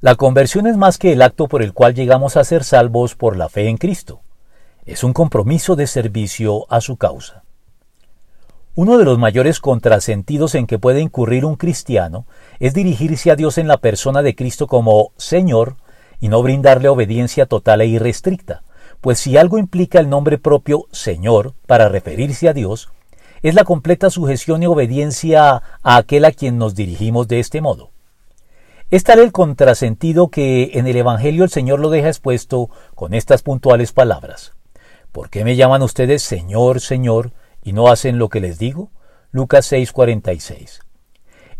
La conversión es más que el acto por el cual llegamos a ser salvos por la fe en Cristo. Es un compromiso de servicio a su causa. Uno de los mayores contrasentidos en que puede incurrir un cristiano es dirigirse a Dios en la persona de Cristo como Señor y no brindarle obediencia total e irrestricta, pues si algo implica el nombre propio Señor para referirse a Dios, es la completa sujeción y obediencia a aquel a quien nos dirigimos de este modo. Es tal el contrasentido que en el Evangelio el Señor lo deja expuesto con estas puntuales palabras. ¿Por qué me llaman ustedes Señor, Señor, y no hacen lo que les digo? Lucas 6:46.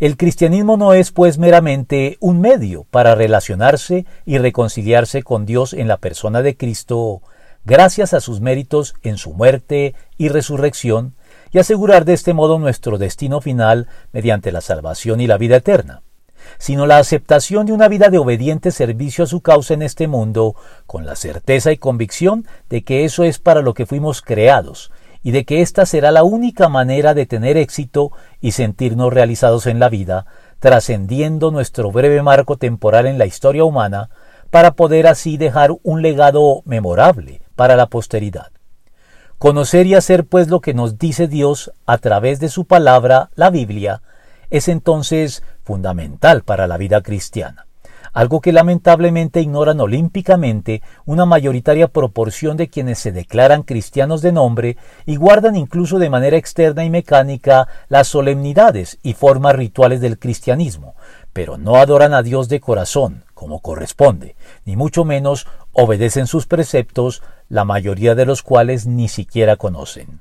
El cristianismo no es pues meramente un medio para relacionarse y reconciliarse con Dios en la persona de Cristo, gracias a sus méritos en su muerte y resurrección, y asegurar de este modo nuestro destino final mediante la salvación y la vida eterna sino la aceptación de una vida de obediente servicio a su causa en este mundo, con la certeza y convicción de que eso es para lo que fuimos creados, y de que esta será la única manera de tener éxito y sentirnos realizados en la vida, trascendiendo nuestro breve marco temporal en la historia humana, para poder así dejar un legado memorable para la posteridad. Conocer y hacer pues lo que nos dice Dios a través de su palabra, la Biblia, es entonces fundamental para la vida cristiana, algo que lamentablemente ignoran olímpicamente una mayoritaria proporción de quienes se declaran cristianos de nombre y guardan incluso de manera externa y mecánica las solemnidades y formas rituales del cristianismo, pero no adoran a Dios de corazón, como corresponde, ni mucho menos obedecen sus preceptos, la mayoría de los cuales ni siquiera conocen.